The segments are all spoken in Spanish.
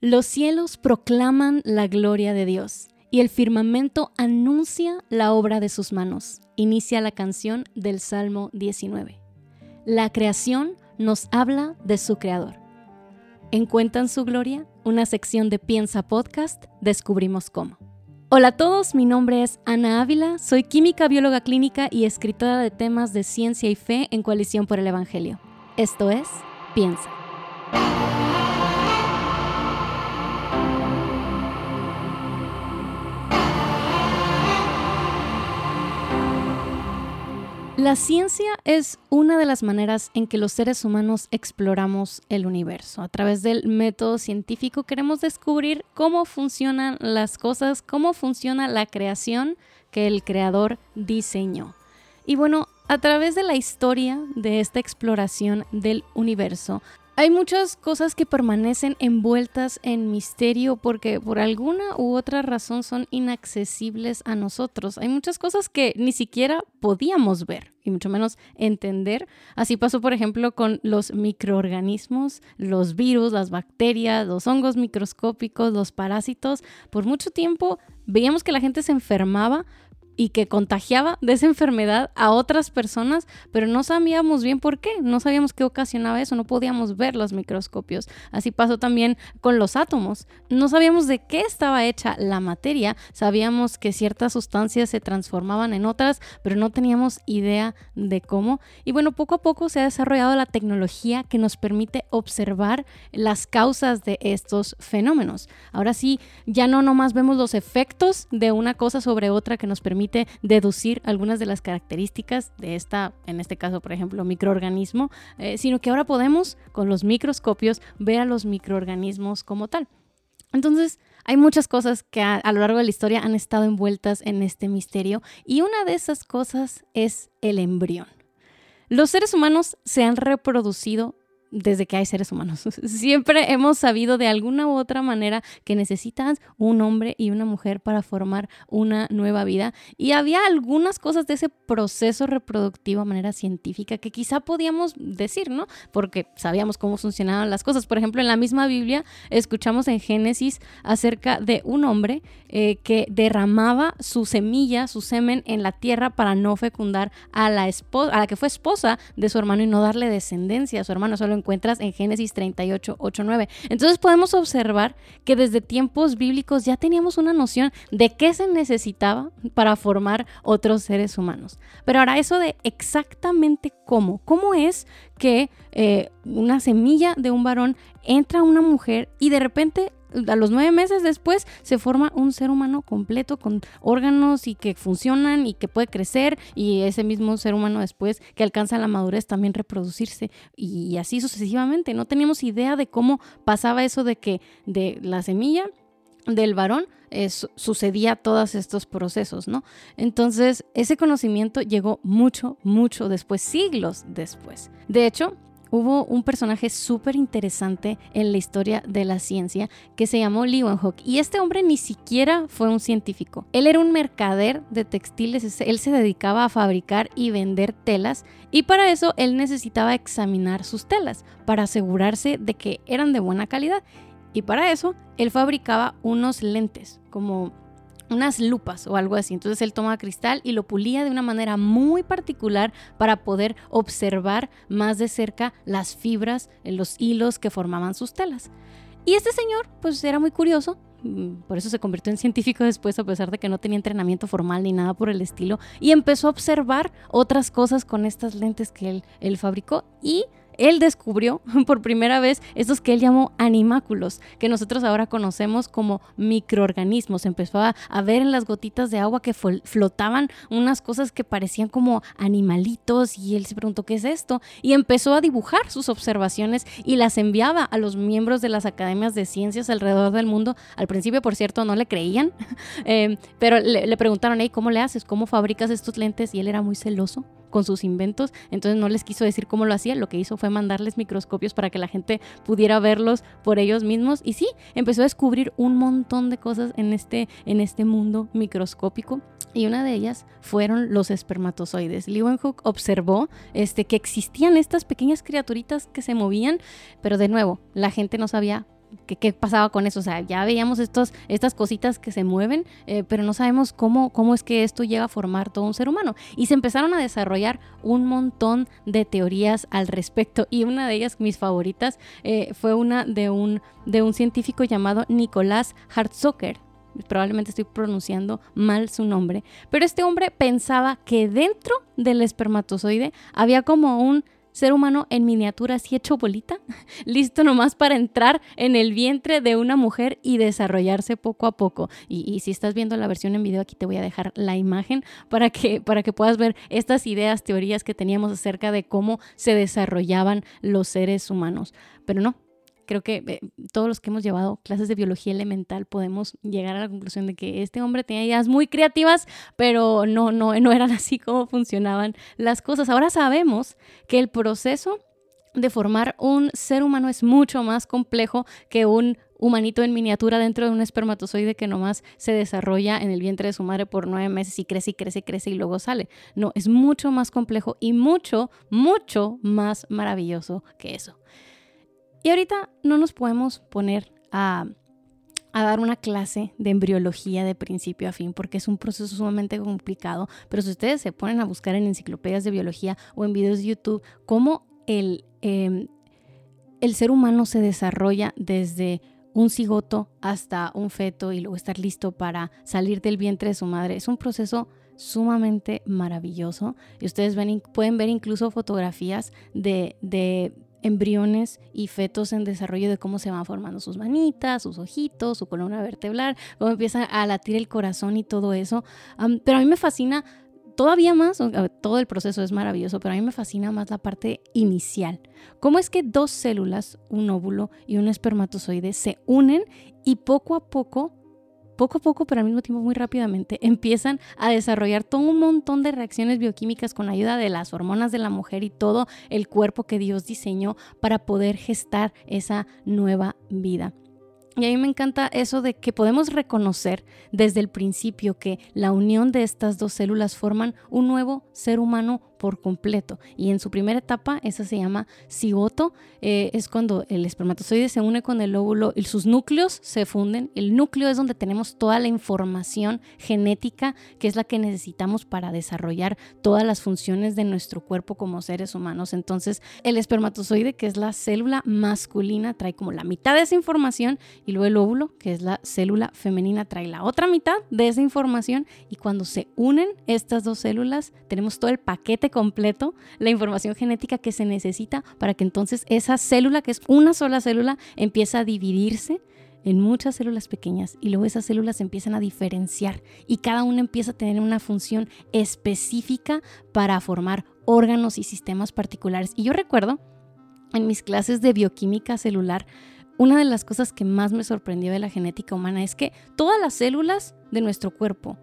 Los cielos proclaman la gloria de Dios y el firmamento anuncia la obra de sus manos. Inicia la canción del Salmo 19. La creación nos habla de su creador. ¿Encuentran su gloria? Una sección de Piensa Podcast, descubrimos cómo. Hola a todos, mi nombre es Ana Ávila, soy química, bióloga clínica y escritora de temas de ciencia y fe en Coalición por el Evangelio. Esto es Piensa. La ciencia es una de las maneras en que los seres humanos exploramos el universo. A través del método científico queremos descubrir cómo funcionan las cosas, cómo funciona la creación que el creador diseñó. Y bueno, a través de la historia de esta exploración del universo, hay muchas cosas que permanecen envueltas en misterio porque por alguna u otra razón son inaccesibles a nosotros. Hay muchas cosas que ni siquiera podíamos ver y mucho menos entender. Así pasó, por ejemplo, con los microorganismos, los virus, las bacterias, los hongos microscópicos, los parásitos. Por mucho tiempo veíamos que la gente se enfermaba, y que contagiaba de esa enfermedad a otras personas, pero no sabíamos bien por qué, no sabíamos qué ocasionaba eso, no podíamos ver los microscopios. Así pasó también con los átomos. No sabíamos de qué estaba hecha la materia, sabíamos que ciertas sustancias se transformaban en otras, pero no teníamos idea de cómo. Y bueno, poco a poco se ha desarrollado la tecnología que nos permite observar las causas de estos fenómenos. Ahora sí, ya no nomás vemos los efectos de una cosa sobre otra que nos permite deducir algunas de las características de esta, en este caso, por ejemplo, microorganismo, eh, sino que ahora podemos, con los microscopios, ver a los microorganismos como tal. Entonces, hay muchas cosas que a, lo largo de la historia han estado envueltas en este misterio y una de esas cosas es el embrión. Los seres humanos se han reproducido desde que hay seres humanos. Siempre hemos sabido de alguna u otra manera que necesitas un hombre y una mujer para formar una nueva vida. Y había algunas cosas de ese proceso reproductivo a manera científica que quizá podíamos decir, ¿no? Porque sabíamos cómo funcionaban las cosas. Por ejemplo, en la misma Biblia escuchamos en Génesis acerca de un hombre eh, que derramaba su semilla, su semen en la tierra para no fecundar a la esposa, a la que fue esposa de su hermano y no darle descendencia a su hermano. Solo encuentras en Génesis 38, 8, 9. Entonces podemos observar que desde tiempos bíblicos ya teníamos una noción de qué se necesitaba para formar otros seres humanos. Pero ahora eso de exactamente cómo, cómo es que eh, una semilla de un varón entra a una mujer y de repente a los nueve meses después se forma un ser humano completo con órganos y que funcionan y que puede crecer y ese mismo ser humano después que alcanza la madurez también reproducirse y así sucesivamente. No teníamos idea de cómo pasaba eso de que de la semilla del varón sucedía todos estos procesos, ¿no? Entonces, ese conocimiento llegó mucho, mucho después, siglos después. De hecho, hubo un personaje súper interesante en la historia de la ciencia que se llamó Leeuwenhoek y este hombre ni siquiera fue un científico. Él era un mercader de textiles, él se dedicaba a fabricar y vender telas y para eso él necesitaba examinar sus telas para asegurarse de que eran de buena calidad y para eso él fabricaba unos lentes como unas lupas o algo así. Entonces él tomaba cristal y lo pulía de una manera muy particular para poder observar más de cerca las fibras, los hilos que formaban sus telas. Y este señor, pues era muy curioso, mm, por eso se convirtió en científico después, a pesar de que no tenía entrenamiento formal ni nada por el estilo, y empezó a observar otras cosas con estas lentes que él, él fabricó y él descubrió por primera vez estos que él llamó animáculos, que nosotros ahora conocemos como microorganismos. Empezó a, ver en las gotitas de agua que flotaban unas cosas que parecían como animalitos y él se preguntó qué es esto y empezó a dibujar sus observaciones y las enviaba a los miembros de las academias de ciencias alrededor del mundo. Al principio, por cierto, no le creían, eh, pero le, preguntaron, ¿cómo le haces? ¿Cómo fabricas estos lentes? Y él era muy celoso con sus inventos, entonces no les quiso decir cómo lo hacía, lo que hizo fue mandarles microscopios para que la gente pudiera verlos por ellos mismos y sí, empezó a descubrir un montón de cosas en este, en este mundo microscópico y una de ellas fueron los espermatozoides. Leeuwenhoek observó este, que existían estas pequeñas criaturitas que se movían, pero de nuevo, la gente no sabía qué pasaba con eso. O sea, ya veíamos estos, estas cositas que se mueven, eh, pero no sabemos cómo, cómo es que esto llega a formar todo un ser humano. Y se empezaron a desarrollar un montón de teorías al respecto. Y una de ellas, mis favoritas, eh, fue una de un, de un científico llamado Nicolás Hartzocker probablemente estoy pronunciando mal su nombre, pero este hombre pensaba que dentro del espermatozoide había como un ser humano en miniatura así hecho bolita, listo nomás para entrar en el vientre de una mujer y desarrollarse poco a poco. Y, si estás viendo la versión en video, aquí te voy a dejar la imagen para que, para que puedas ver estas ideas, teorías que teníamos acerca de cómo se desarrollaban los seres humanos. Pero no, creo que eh, todos los que hemos llevado clases de biología elemental podemos llegar a la conclusión de que este hombre tenía ideas muy creativas, pero no, no, no eran así como funcionaban las cosas. Ahora sabemos que el proceso de formar un ser humano es mucho más complejo que un humanito en miniatura dentro de un espermatozoide que nomás se desarrolla en el vientre de su madre por nueve meses y crece y crece y crece y luego sale. No, es mucho más complejo y mucho, mucho más maravilloso que eso. Y ahorita no nos podemos poner a, dar una clase de embriología de principio a fin, porque es un proceso sumamente complicado, pero si ustedes se ponen a buscar en enciclopedias de biología o en videos de YouTube cómo el, em, ser humano se desarrolla desde un cigoto hasta un feto y luego estar listo para salir del vientre de su madre, es un proceso sumamente maravilloso. Y ustedes pueden ver incluso fotografías de embriones y fetos en desarrollo de cómo se van formando sus manitas, sus ojitos, su columna vertebral, cómo empieza a latir el corazón y todo eso. pero a mí me fascina todavía más, todo el proceso es maravilloso, pero a mí me fascina más la parte inicial. ¿Cómo es que dos células, un óvulo y un espermatozoide, se unen y poco a poco poco a poco, pero al mismo tiempo muy rápidamente, empiezan a desarrollar todo un montón de reacciones bioquímicas con ayuda de las hormonas de la mujer y todo el cuerpo que Dios diseñó para poder gestar esa nueva vida. Y a mí me encanta eso de que podemos reconocer desde el principio que la unión de estas dos células forman un nuevo ser humano por completo. Y en su primera etapa, esa se llama cigoto, eh, es cuando el espermatozoide se une con el óvulo y sus núcleos se funden. El núcleo es donde tenemos toda la información genética que es la que necesitamos para desarrollar todas las funciones de nuestro cuerpo como seres humanos. Entonces, el espermatozoide, que es la célula masculina, trae como la mitad de esa información y luego el óvulo, que es la célula femenina, trae la otra mitad de esa información y cuando se unen estas dos células, tenemos todo el paquete completo la información genética que se necesita para que entonces esa célula, que es una sola célula, empiece a dividirse en muchas células pequeñas y luego esas células empiezan a diferenciar y cada una empieza a tener una función específica para formar órganos y sistemas particulares. Y yo recuerdo en mis clases de bioquímica celular, una de las cosas que más me sorprendió de la genética humana es que todas las células de nuestro cuerpo,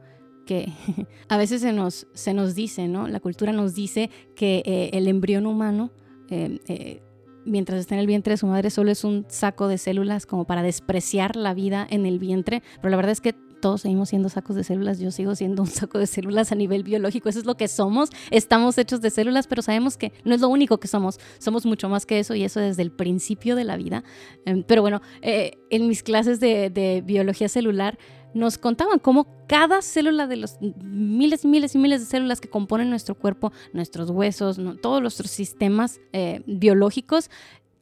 que a veces se nos, se nos dice, ¿no? La cultura nos dice que eh, el embrión humano, eh, eh, mientras está en el vientre de su madre, solo es un saco de células como para despreciar la vida en el vientre, pero la verdad es que todos seguimos siendo sacos de células, yo sigo siendo un saco de células a nivel biológico, eso es lo que somos, estamos hechos de células, pero sabemos que no es lo único que somos, somos mucho más que eso y eso desde el principio de la vida. Em, pero bueno, en mis clases de, de biología celular, nos contaban cómo cada célula de los miles y miles y miles de células que componen nuestro cuerpo, nuestros huesos, todos nuestros sistemas eh, biológicos,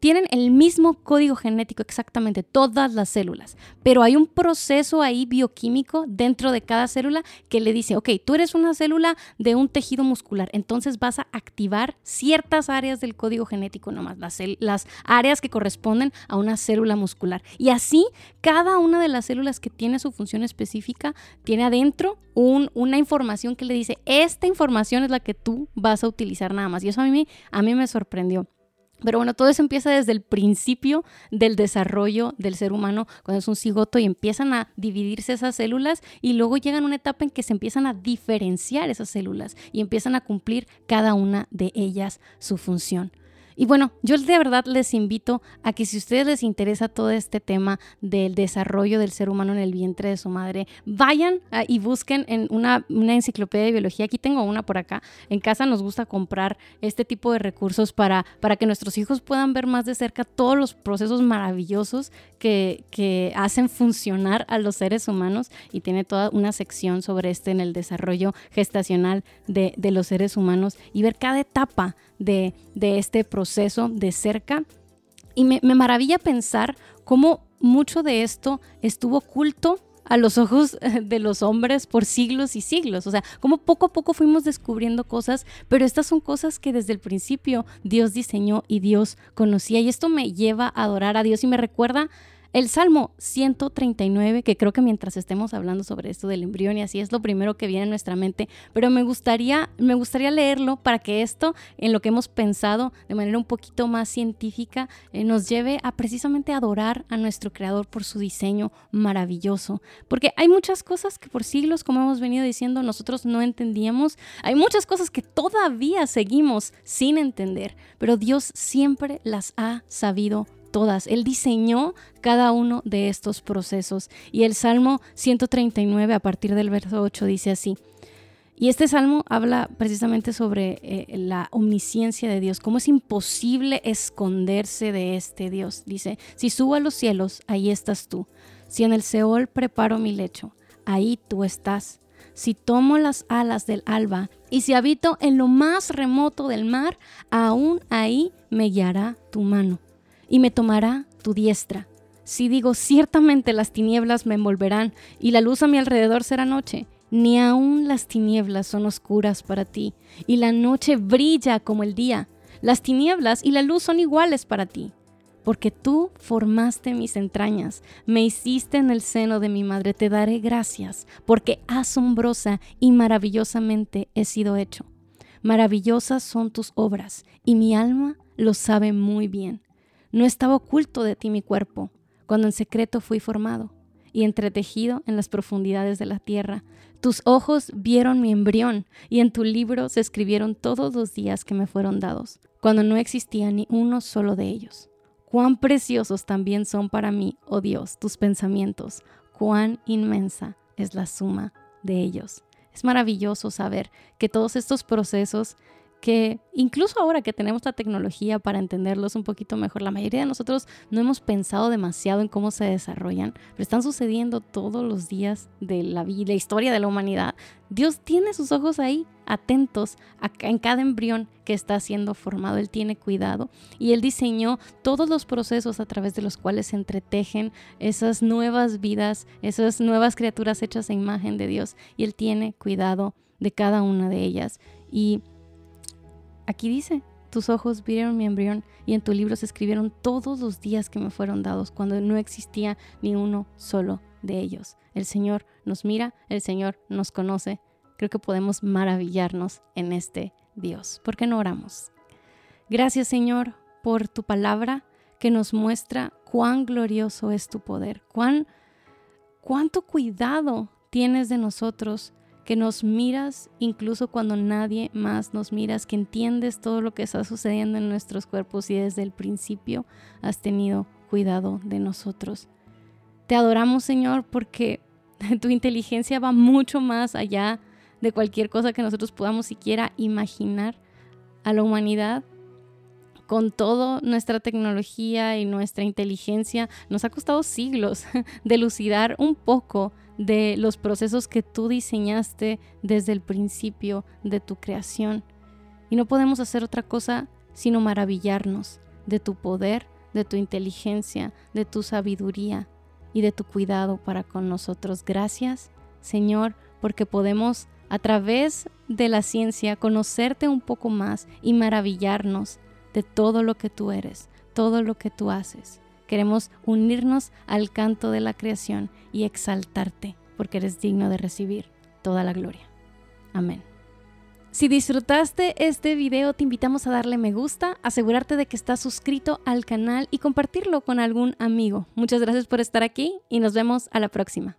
tienen el mismo código genético exactamente, todas las células, pero hay un proceso ahí bioquímico dentro de cada célula que le dice, ok, tú eres una célula de un tejido muscular, entonces vas a activar ciertas áreas del código genético nomás, las, las áreas que corresponden a una célula muscular. Y así, cada una de las células que tiene su función específica tiene adentro una información que le dice, esta información es la que tú vas a utilizar nada más. Y eso a mí, a mí me sorprendió. Pero bueno, todo eso empieza desde el principio del desarrollo del ser humano, cuando es un cigoto y empiezan a dividirse esas células y luego llegan una etapa en que se empiezan a diferenciar esas células y empiezan a cumplir cada una de ellas su función. Y bueno, yo de verdad les invito a que si a ustedes les interesa todo este tema del desarrollo del ser humano en el vientre de su madre, vayan y busquen en una, enciclopedia de biología. Aquí tengo una por acá. En casa nos gusta comprar este tipo de recursos para, para que nuestros hijos puedan ver más de cerca todos los procesos maravillosos que, que hacen funcionar a los seres humanos y tiene toda una sección sobre este en el desarrollo gestacional de, de los seres humanos y ver cada etapa de, este proceso de cerca. Y me, maravilla pensar cómo mucho de esto estuvo oculto a los ojos de los hombres por siglos y siglos. O sea, como poco a poco fuimos descubriendo cosas, pero estas son cosas que desde el principio Dios diseñó y Dios conocía. Y esto me lleva a adorar a Dios y me recuerda el Salmo 139, que creo que mientras estemos hablando sobre esto del embrión y así es lo primero que viene a nuestra mente, pero me gustaría, me gustaría leerlo para que esto, en lo que hemos pensado de manera un poquito más científica, eh, nos lleve a precisamente adorar a nuestro Creador por su diseño maravilloso. Porque hay muchas cosas que por siglos, como hemos venido diciendo, nosotros no entendíamos. Hay muchas cosas que todavía seguimos sin entender, pero Dios siempre las ha sabido todas. Él diseñó cada uno de estos procesos. Y el Salmo 139 a partir del verso 8 dice así. Y este salmo habla precisamente sobre eh, la omnisciencia de Dios, cómo es imposible esconderse de este Dios. Dice, si subo a los cielos, ahí estás tú. Si en el Seol preparo mi lecho, ahí tú estás. Si tomo las alas del alba y si habito en lo más remoto del mar, aún ahí me guiará tu mano y me tomará tu diestra. Si digo, ciertamente las tinieblas me envolverán y la luz a mi alrededor será noche, ni aun las tinieblas son oscuras para ti, y la noche brilla como el día. Las tinieblas y la luz son iguales para ti, porque tú formaste mis entrañas, me hiciste en el seno de mi madre, te daré gracias, porque asombrosa y maravillosamente he sido hecho. Maravillosas son tus obras, y mi alma lo sabe muy bien. No estaba oculto de ti mi cuerpo, cuando en secreto fui formado y entretejido en las profundidades de la tierra. Tus ojos vieron mi embrión y en tu libro se escribieron todos los días que me fueron dados, cuando no existía ni uno solo de ellos. Cuán preciosos también son para mí, oh Dios, tus pensamientos, cuán inmensa es la suma de ellos. Es maravilloso saber que todos estos procesos que incluso ahora que tenemos la tecnología para entenderlos un poquito mejor, la mayoría de nosotros no hemos pensado demasiado en cómo se desarrollan, pero están sucediendo todos los días de la vida, la historia de la humanidad. Dios tiene sus ojos ahí, atentos en cada embrión que está siendo formado. Él tiene cuidado y Él diseñó todos los procesos a través de los cuales se entretejen esas nuevas vidas, esas nuevas criaturas hechas a imagen de Dios. Y Él tiene cuidado de cada una de ellas. Y Aquí dice, tus ojos vieron mi embrión y en tu libro se escribieron todos los días que me fueron dados cuando no existía ni uno solo de ellos. El Señor nos mira, el Señor nos conoce. Creo que podemos maravillarnos en este Dios. ¿Por qué no oramos? Gracias Señor por tu palabra que nos muestra cuán glorioso es tu poder, cuán cuánto cuidado tienes de nosotros que nos miras incluso cuando nadie más nos miras, que entiendes todo lo que está sucediendo en nuestros cuerpos y desde el principio has tenido cuidado de nosotros. Te adoramos Señor porque tu inteligencia va mucho más allá de cualquier cosa que nosotros podamos siquiera imaginar a la humanidad. Con toda nuestra tecnología y nuestra inteligencia, nos ha costado siglos delucidar un poco de los procesos que tú diseñaste desde el principio de tu creación. Y no podemos hacer otra cosa sino maravillarnos de tu poder, de tu inteligencia, de tu sabiduría y de tu cuidado para con nosotros. Gracias, Señor, porque podemos a través de la ciencia conocerte un poco más y maravillarnos de todo lo que tú eres, todo lo que tú haces. Queremos unirnos al canto de la creación y exaltarte, porque eres digno de recibir toda la gloria. Amén. Si disfrutaste este video, te invitamos a darle me gusta, asegurarte de que estás suscrito al canal y compartirlo con algún amigo. Muchas gracias por estar aquí y nos vemos a la próxima.